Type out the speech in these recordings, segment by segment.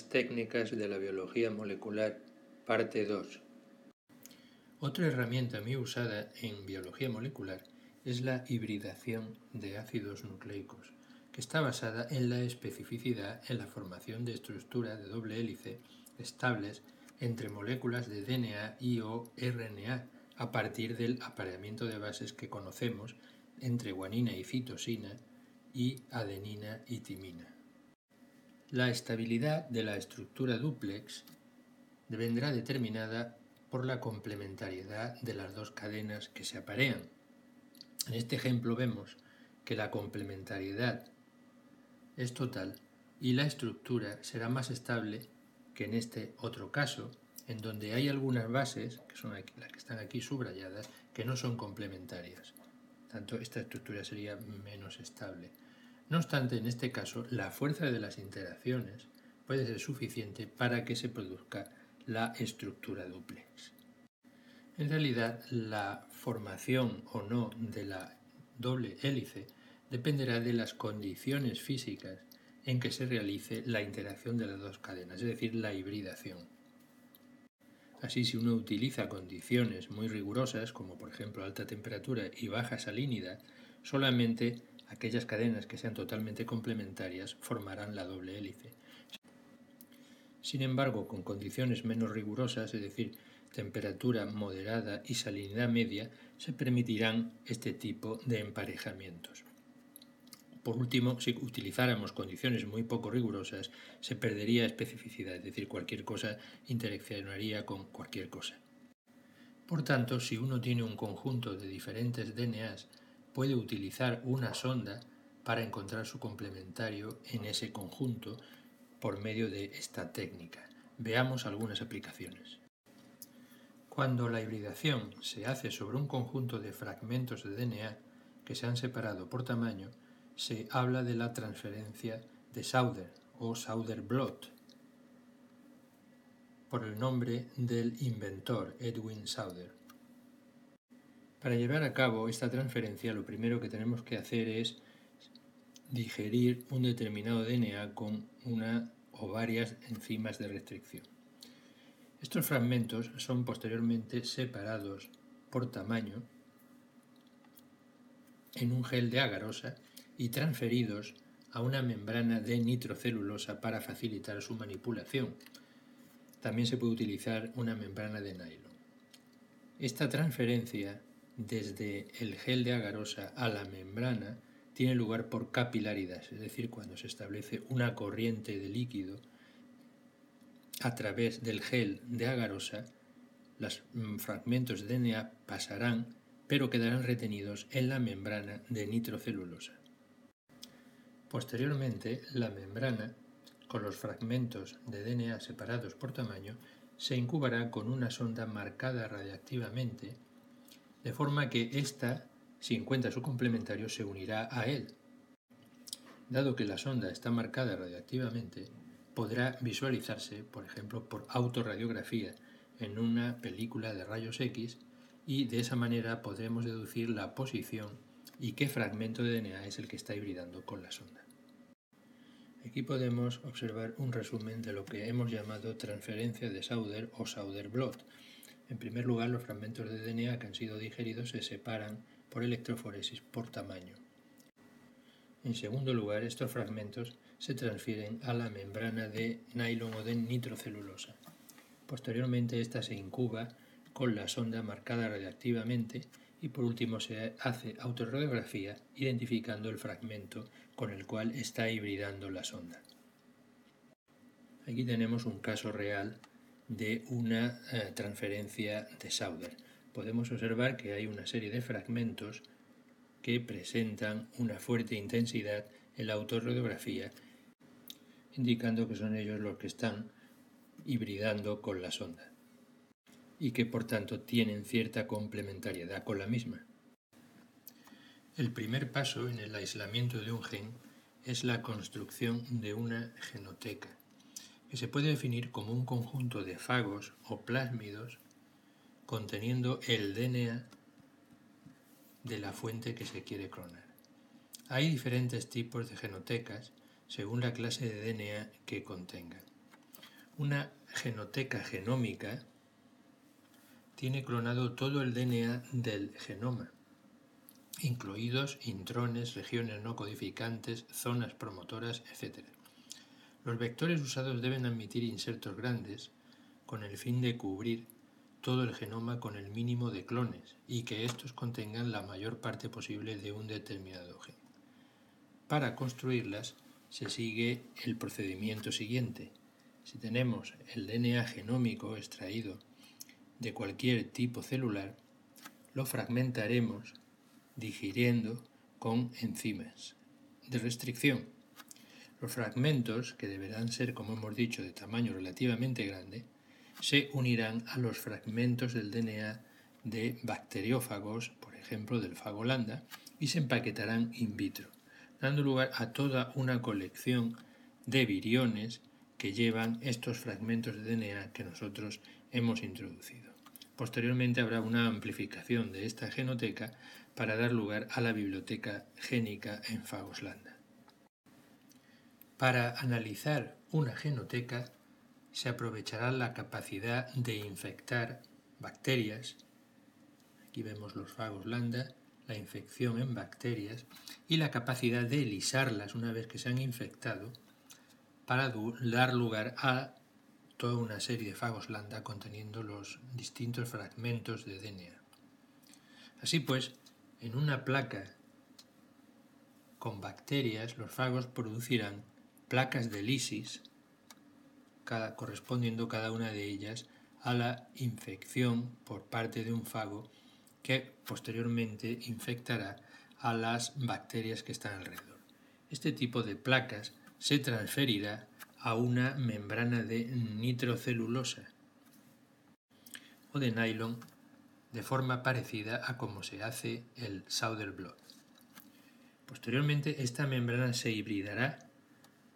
Técnicas de la biología molecular, parte 2. Otra herramienta muy usada en biología molecular es la hibridación de ácidos nucleicos, que está basada en la especificidad en la formación de estructuras de doble hélice estables entre moléculas de DNA y o RNA a partir del apareamiento de bases que conocemos entre guanina y citosina y adenina y timina. La estabilidad de la estructura duplex vendrá determinada por la complementariedad de las dos cadenas que se aparean. En este ejemplo vemos que la complementariedad es total y la estructura será más estable que en este otro caso, en donde hay algunas bases, que son las que están aquí subrayadas, que no son complementarias. Tanto esta estructura sería menos estable. No obstante, en este caso, la fuerza de las interacciones puede ser suficiente para que se produzca la estructura duplex. En realidad, la formación o no de la doble hélice dependerá de las condiciones físicas en que se realice la interacción de las dos cadenas, es decir, la hibridación. Así, si uno utiliza condiciones muy rigurosas, como por ejemplo alta temperatura y baja salinidad, solamente aquellas cadenas que sean totalmente complementarias formarán la doble hélice. Sin embargo, con condiciones menos rigurosas, es decir, temperatura moderada y salinidad media, se permitirán este tipo de emparejamientos. Por último, si utilizáramos condiciones muy poco rigurosas, se perdería especificidad, es decir, cualquier cosa interaccionaría con cualquier cosa. Por tanto, si uno tiene un conjunto de diferentes DNAs, puede utilizar una sonda para encontrar su complementario en ese conjunto por medio de esta técnica. Veamos algunas aplicaciones. Cuando la hibridación se hace sobre un conjunto de fragmentos de DNA que se han separado por tamaño, se habla de la transferencia de Sauder o Sauder-Blot por el nombre del inventor Edwin Sauder. Para llevar a cabo esta transferencia lo primero que tenemos que hacer es digerir un determinado DNA con una o varias enzimas de restricción. Estos fragmentos son posteriormente separados por tamaño en un gel de agarosa y transferidos a una membrana de nitrocelulosa para facilitar su manipulación. También se puede utilizar una membrana de nylon. Esta transferencia desde el gel de agarosa a la membrana tiene lugar por capilaridad, es decir, cuando se establece una corriente de líquido a través del gel de agarosa, los mm, fragmentos de DNA pasarán, pero quedarán retenidos en la membrana de nitrocelulosa. Posteriormente, la membrana, con los fragmentos de DNA separados por tamaño, se incubará con una sonda marcada radiactivamente, de forma que ésta, si encuentra su complementario, se unirá a él. Dado que la sonda está marcada radiactivamente, podrá visualizarse, por ejemplo, por autorradiografía en una película de rayos X y de esa manera podremos deducir la posición y qué fragmento de DNA es el que está hibridando con la sonda. Aquí podemos observar un resumen de lo que hemos llamado transferencia de Sauder o Sauder-Blot. En primer lugar, los fragmentos de DNA que han sido digeridos se separan por electroforesis por tamaño. En segundo lugar, estos fragmentos se transfieren a la membrana de nylon o de nitrocelulosa. Posteriormente, esta se incuba con la sonda marcada radiactivamente y por último se hace autorradiografía identificando el fragmento con el cual está hibridando la sonda. Aquí tenemos un caso real de una eh, transferencia de Sauder. Podemos observar que hay una serie de fragmentos que presentan una fuerte intensidad en la autorradiografía, indicando que son ellos los que están hibridando con la sonda y que por tanto tienen cierta complementariedad con la misma. El primer paso en el aislamiento de un gen es la construcción de una genoteca, que se puede definir como un conjunto de fagos o plásmidos conteniendo el DNA de la fuente que se quiere clonar. Hay diferentes tipos de genotecas según la clase de DNA que contengan. Una genoteca genómica tiene clonado todo el DNA del genoma, incluidos intrones, regiones no codificantes, zonas promotoras, etc. Los vectores usados deben admitir insertos grandes con el fin de cubrir todo el genoma con el mínimo de clones y que estos contengan la mayor parte posible de un determinado gen. Para construirlas se sigue el procedimiento siguiente. Si tenemos el DNA genómico extraído de cualquier tipo celular, lo fragmentaremos digiriendo con enzimas de restricción. Los fragmentos, que deberán ser, como hemos dicho, de tamaño relativamente grande, se unirán a los fragmentos del DNA de bacteriófagos, por ejemplo del fago lambda, y se empaquetarán in vitro, dando lugar a toda una colección de viriones que llevan estos fragmentos de DNA que nosotros hemos introducido. Posteriormente habrá una amplificación de esta genoteca para dar lugar a la biblioteca génica en fagos lambda. Para analizar una genoteca se aprovechará la capacidad de infectar bacterias. Aquí vemos los fagos lambda, la infección en bacterias y la capacidad de lisarlas una vez que se han infectado para dar lugar a toda una serie de fagos lambda conteniendo los distintos fragmentos de DNA. Así pues, en una placa con bacterias, los fagos producirán placas de lisis correspondiendo cada una de ellas a la infección por parte de un fago que posteriormente infectará a las bacterias que están alrededor. Este tipo de placas se transferirá a una membrana de nitrocelulosa o de nylon de forma parecida a como se hace el Sauderblot. Posteriormente esta membrana se hibridará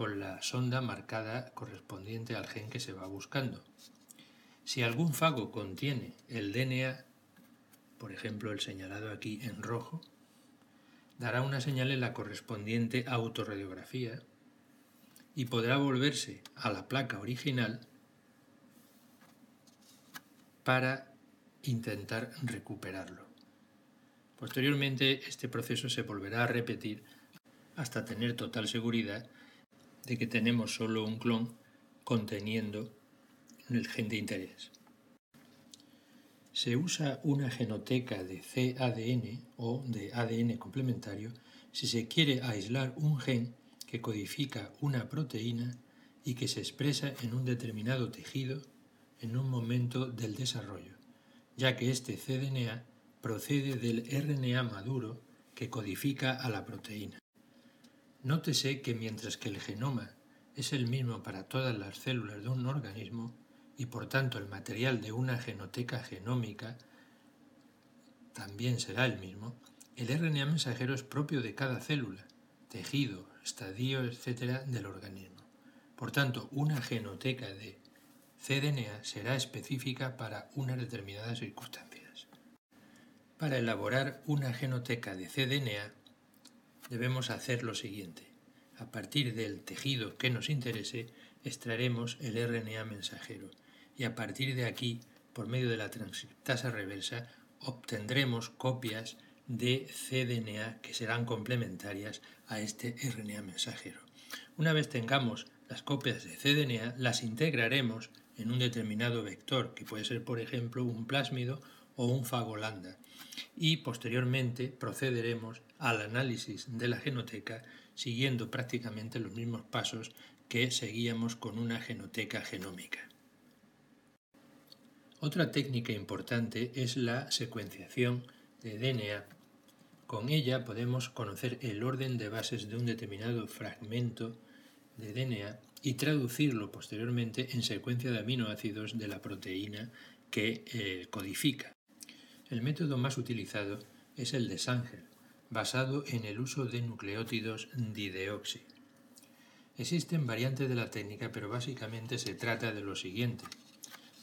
con la sonda marcada correspondiente al gen que se va buscando. Si algún fago contiene el DNA, por ejemplo el señalado aquí en rojo, dará una señal en la correspondiente autorradiografía y podrá volverse a la placa original para intentar recuperarlo. Posteriormente este proceso se volverá a repetir hasta tener total seguridad de que tenemos solo un clon conteniendo el gen de interés. Se usa una genoteca de cADN o de ADN complementario si se quiere aislar un gen que codifica una proteína y que se expresa en un determinado tejido en un momento del desarrollo, ya que este cDNA procede del RNA maduro que codifica a la proteína. Nótese que mientras que el genoma es el mismo para todas las células de un organismo y por tanto el material de una genoteca genómica también será el mismo, el RNA mensajero es propio de cada célula, tejido, estadio, etc. del organismo. Por tanto, una genoteca de cDNA será específica para unas determinadas circunstancias. Para elaborar una genoteca de cDNA debemos hacer lo siguiente. A partir del tejido que nos interese, extraeremos el RNA mensajero y a partir de aquí, por medio de la transcriptasa reversa, obtendremos copias de cDNA que serán complementarias a este RNA mensajero. Una vez tengamos las copias de cDNA, las integraremos en un determinado vector, que puede ser, por ejemplo, un plásmido o un fagolanda, y posteriormente procederemos al análisis de la genoteca siguiendo prácticamente los mismos pasos que seguíamos con una genoteca genómica. Otra técnica importante es la secuenciación de DNA. Con ella podemos conocer el orden de bases de un determinado fragmento de DNA y traducirlo posteriormente en secuencia de aminoácidos de la proteína que eh, codifica. El método más utilizado es el de Sanger, basado en el uso de nucleótidos dideoxi. Existen variantes de la técnica, pero básicamente se trata de lo siguiente.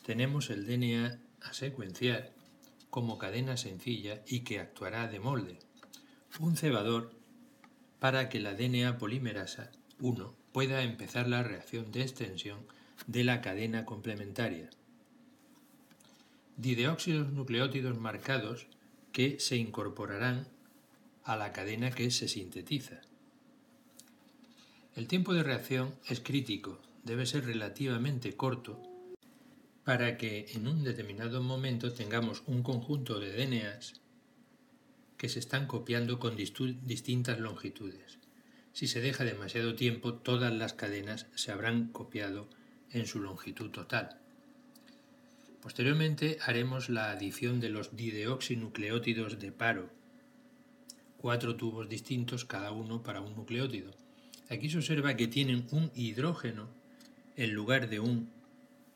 Tenemos el DNA a secuenciar como cadena sencilla y que actuará de molde. Un cebador para que la DNA polimerasa 1 pueda empezar la reacción de extensión de la cadena complementaria. Dideóxidos nucleótidos marcados que se incorporarán a la cadena que se sintetiza. El tiempo de reacción es crítico, debe ser relativamente corto para que en un determinado momento tengamos un conjunto de DNAs que se están copiando con distintas longitudes. Si se deja demasiado tiempo, todas las cadenas se habrán copiado en su longitud total. Posteriormente haremos la adición de los dideoxinucleótidos de paro, cuatro tubos distintos cada uno para un nucleótido. Aquí se observa que tienen un hidrógeno en lugar de un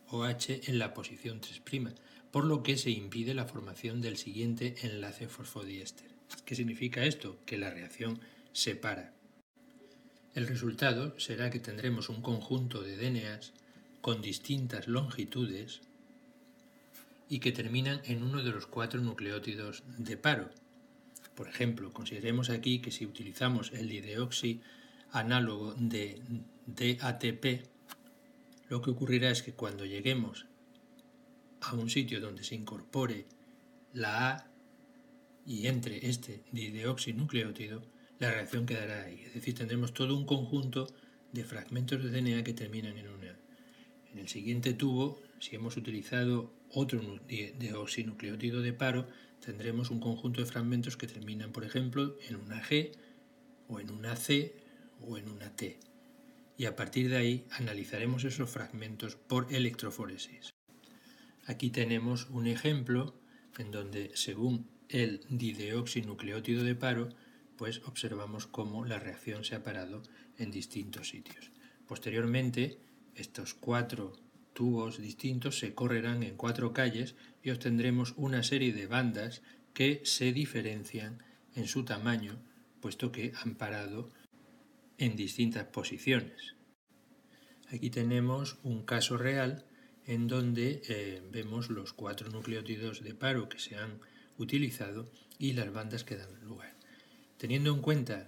OH en la posición 3', por lo que se impide la formación del siguiente enlace fosfodiéster. ¿Qué significa esto? Que la reacción se para. El resultado será que tendremos un conjunto de DNAs con distintas longitudes y que terminan en uno de los cuatro nucleótidos de paro. Por ejemplo, consideremos aquí que si utilizamos el dideoxi análogo de DATP, lo que ocurrirá es que cuando lleguemos a un sitio donde se incorpore la A y entre este dideoxinucleótido, la reacción quedará ahí. Es decir, tendremos todo un conjunto de fragmentos de DNA que terminan en una. En el siguiente tubo, si hemos utilizado otro deoxinucleótido de paro, tendremos un conjunto de fragmentos que terminan, por ejemplo, en una G o en una C o en una T. Y a partir de ahí analizaremos esos fragmentos por electroforesis. Aquí tenemos un ejemplo en donde, según el dideoxinucleótido de paro, pues observamos cómo la reacción se ha parado en distintos sitios. Posteriormente, estos cuatro tubos distintos se correrán en cuatro calles y obtendremos una serie de bandas que se diferencian en su tamaño, puesto que han parado en distintas posiciones. Aquí tenemos un caso real en donde eh, vemos los cuatro nucleótidos de paro que se han utilizado y las bandas que dan lugar. Teniendo en cuenta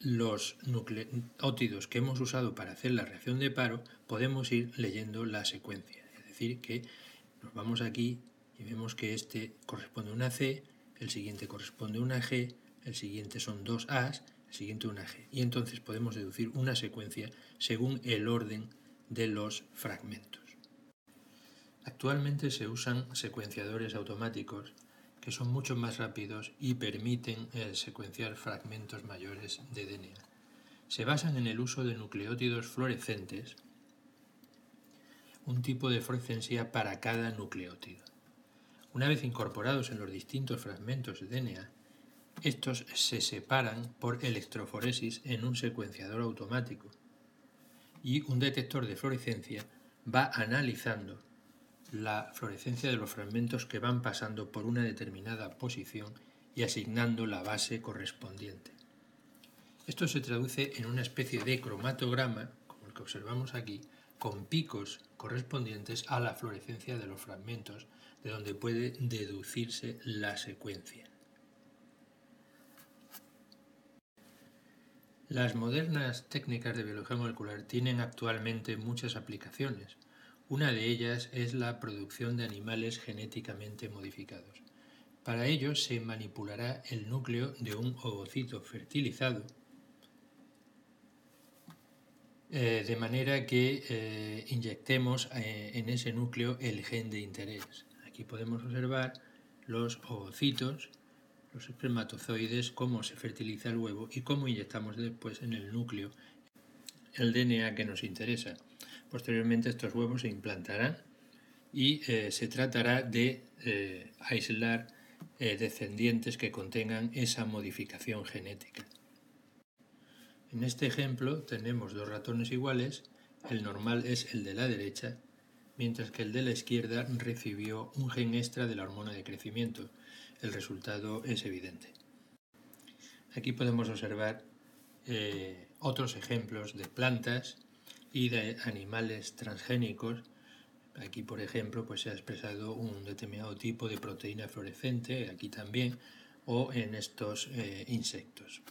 los nucleótidos que hemos usado para hacer la reacción de paro, podemos ir leyendo la secuencia. Es decir, que nos vamos aquí y vemos que este corresponde a una C, el siguiente corresponde a una G, el siguiente son dos A's, el siguiente una G. Y entonces podemos deducir una secuencia según el orden de los fragmentos. Actualmente se usan secuenciadores automáticos que son mucho más rápidos y permiten eh, secuenciar fragmentos mayores de DNA. Se basan en el uso de nucleótidos fluorescentes, un tipo de fluorescencia para cada nucleótido. Una vez incorporados en los distintos fragmentos de DNA, estos se separan por electroforesis en un secuenciador automático y un detector de fluorescencia va analizando la fluorescencia de los fragmentos que van pasando por una determinada posición y asignando la base correspondiente. Esto se traduce en una especie de cromatograma, como el que observamos aquí, con picos correspondientes a la fluorescencia de los fragmentos, de donde puede deducirse la secuencia. Las modernas técnicas de biología molecular tienen actualmente muchas aplicaciones, una de ellas es la producción de animales genéticamente modificados. Para ello se manipulará el núcleo de un ovocito fertilizado eh, de manera que eh, inyectemos eh, en ese núcleo el gen de interés. Aquí podemos observar los ovocitos, los espermatozoides, cómo se fertiliza el huevo y cómo inyectamos después en el núcleo el DNA que nos interesa. Posteriormente estos huevos se implantarán y eh, se tratará de eh, aislar eh, descendientes que contengan esa modificación genética. En este ejemplo tenemos dos ratones iguales, el normal es el de la derecha, mientras que el de la izquierda recibió un gen extra de la hormona de crecimiento. El resultado es evidente. Aquí podemos observar otros ejemplos de plantas y de animales transgénicos. Aquí, por ejemplo, pues se ha expresado un determinado tipo de proteína fluorescente, aquí también, o en estos eh, insectos.